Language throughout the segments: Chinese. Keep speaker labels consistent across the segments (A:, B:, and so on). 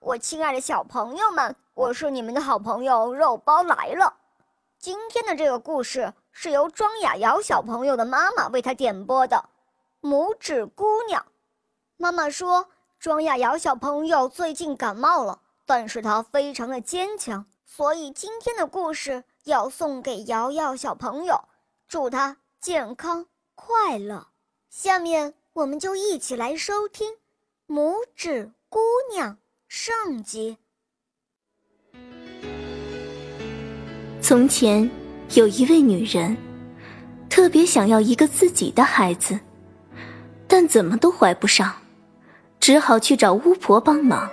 A: 我亲爱的小朋友们，我是你们的好朋友肉包来了。今天的这个故事是由庄雅瑶小朋友的妈妈为他点播的，《拇指姑娘》。妈妈说，庄雅瑶小朋友最近感冒了，但是她非常的坚强，所以今天的故事要送给瑶瑶小朋友，祝她健康快乐。下面我们就一起来收听《拇指姑娘》上集。
B: 从前有一位女人，特别想要一个自己的孩子，但怎么都怀不上，只好去找巫婆帮忙。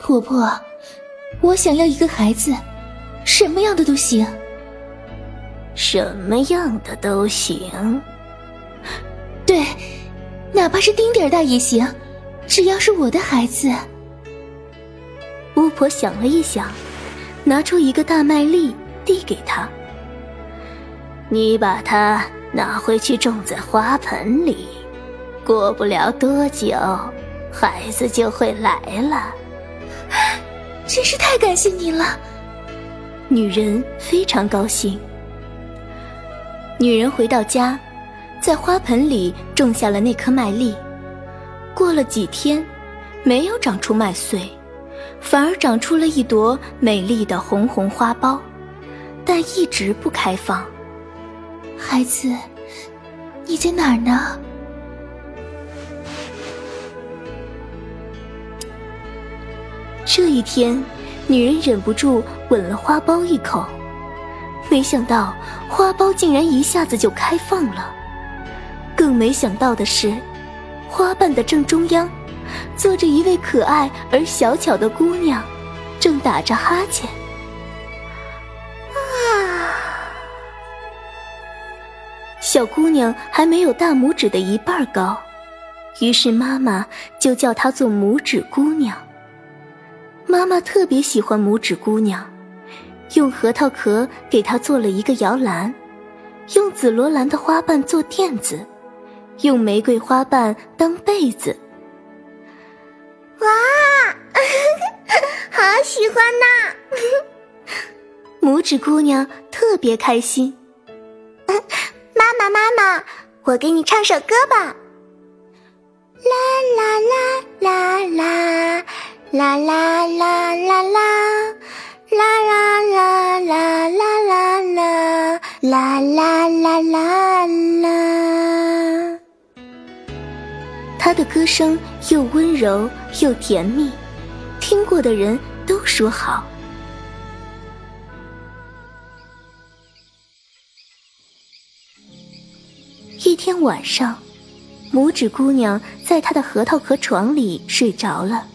C: 婆婆，我想要一个孩子，什么样的都行。
B: 什么样的都行。
C: 对，哪怕是丁点儿大也行，只要是我的孩子。
B: 巫婆想了一想。拿出一个大麦粒递给他，你把它拿回去种在花盆里，过不了多久，孩子就会来了。
C: 真是太感谢您了，
B: 女人非常高兴。女人回到家，在花盆里种下了那颗麦粒，过了几天，没有长出麦穗。反而长出了一朵美丽的红红花苞，但一直不开放。
C: 孩子，你在哪儿呢？
B: 这一天，女人忍不住吻了花苞一口，没想到花苞竟然一下子就开放了。更没想到的是，花瓣的正中央。坐着一位可爱而小巧的姑娘，正打着哈欠。啊！小姑娘还没有大拇指的一半高，于是妈妈就叫她做拇指姑娘。妈妈特别喜欢拇指姑娘，用核桃壳给她做了一个摇篮，用紫罗兰的花瓣做垫子，用玫瑰花瓣当被子。
D: 哇，好喜欢呐！
B: 拇指姑娘特别开心。
D: 妈妈，妈妈，我给你唱首歌吧。啦啦啦啦啦，啦啦啦啦啦，啦啦啦啦啦啦啦，啦啦啦啦啦。
B: 她的歌声又温柔又甜蜜，听过的人都说好。一天晚上，拇指姑娘在她的核桃壳床里睡着了，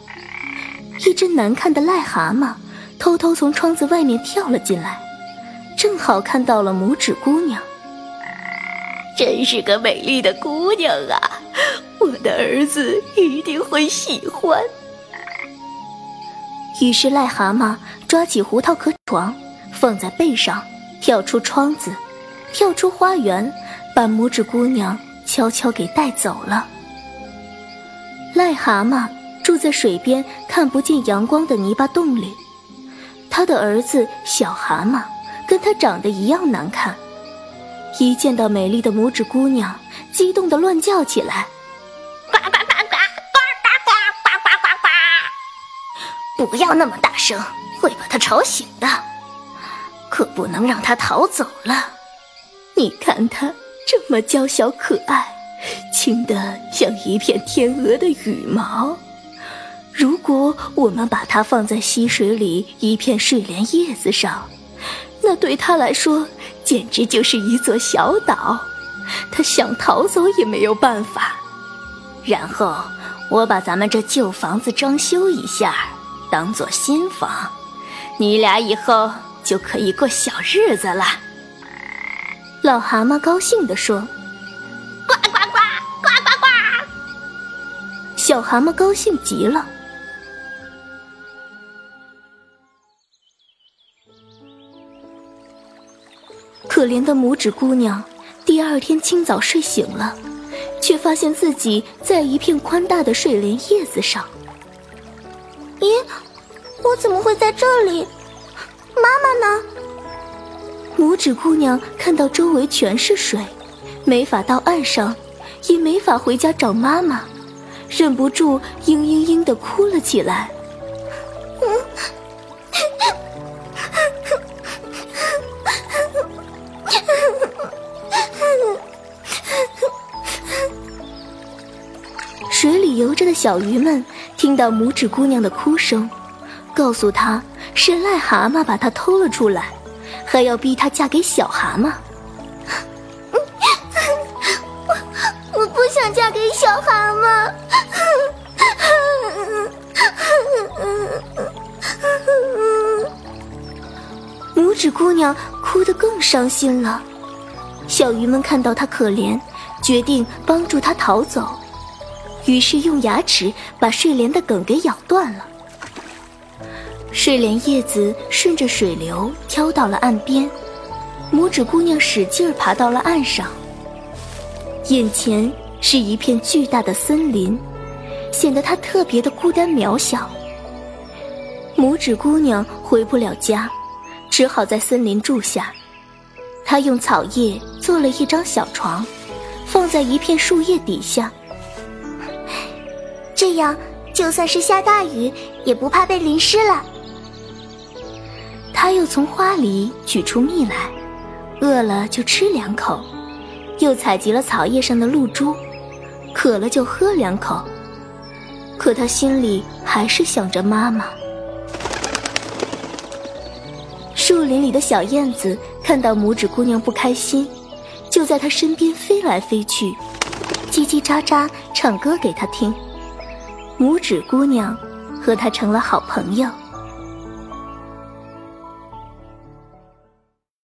B: 一只难看的癞蛤蟆偷偷从窗子外面跳了进来，正好看到了拇指姑娘。
E: 真是个美丽的姑娘啊！我的儿子一定会喜欢。
B: 于是癞蛤蟆抓起胡桃壳床，放在背上，跳出窗子，跳出花园，把拇指姑娘悄悄给带走了。癞蛤蟆住在水边看不见阳光的泥巴洞里，他的儿子小蛤蟆跟他长得一样难看，一见到美丽的拇指姑娘，激动的乱叫起来。
E: 不要那么大声，会把他吵醒的。可不能让他逃走了。
B: 你看他这么娇小可爱，轻得像一片天鹅的羽毛。如果我们把它放在溪水里一片睡莲叶子上，那对他来说简直就是一座小岛。他想逃走也没有办法。
E: 然后我把咱们这旧房子装修一下。当做新房，你俩以后就可以过小日子了。
B: 老蛤蟆高兴地说：“
D: 呱呱呱，呱呱呱！”
B: 小蛤蟆高兴极了。可怜的拇指姑娘，第二天清早睡醒了，却发现自己在一片宽大的睡莲叶子上。
D: 咦，我怎么会在这里？妈妈呢？
B: 拇指姑娘看到周围全是水，没法到岸上，也没法回家找妈妈，忍不住嘤嘤嘤的哭了起来。水里游着的小鱼们听到拇指姑娘的哭声，告诉她是癞蛤蟆把她偷了出来，还要逼她嫁给小蛤蟆。
D: 我我不想嫁给小蛤蟆。
B: 拇指姑娘哭得更伤心了。小鱼们看到她可怜，决定帮助她逃走。于是用牙齿把睡莲的梗给咬断了。睡莲叶子顺着水流飘到了岸边，拇指姑娘使劲爬到了岸上。眼前是一片巨大的森林，显得她特别的孤单渺小。拇指姑娘回不了家，只好在森林住下。她用草叶做了一张小床，放在一片树叶底下。
D: 这样，就算是下大雨，也不怕被淋湿了。
B: 他又从花里取出蜜来，饿了就吃两口，又采集了草叶上的露珠，渴了就喝两口。可他心里还是想着妈妈。树林里的小燕子看到拇指姑娘不开心，就在她身边飞来飞去，叽叽喳喳唱歌给她听。拇指姑娘和他成了好朋友。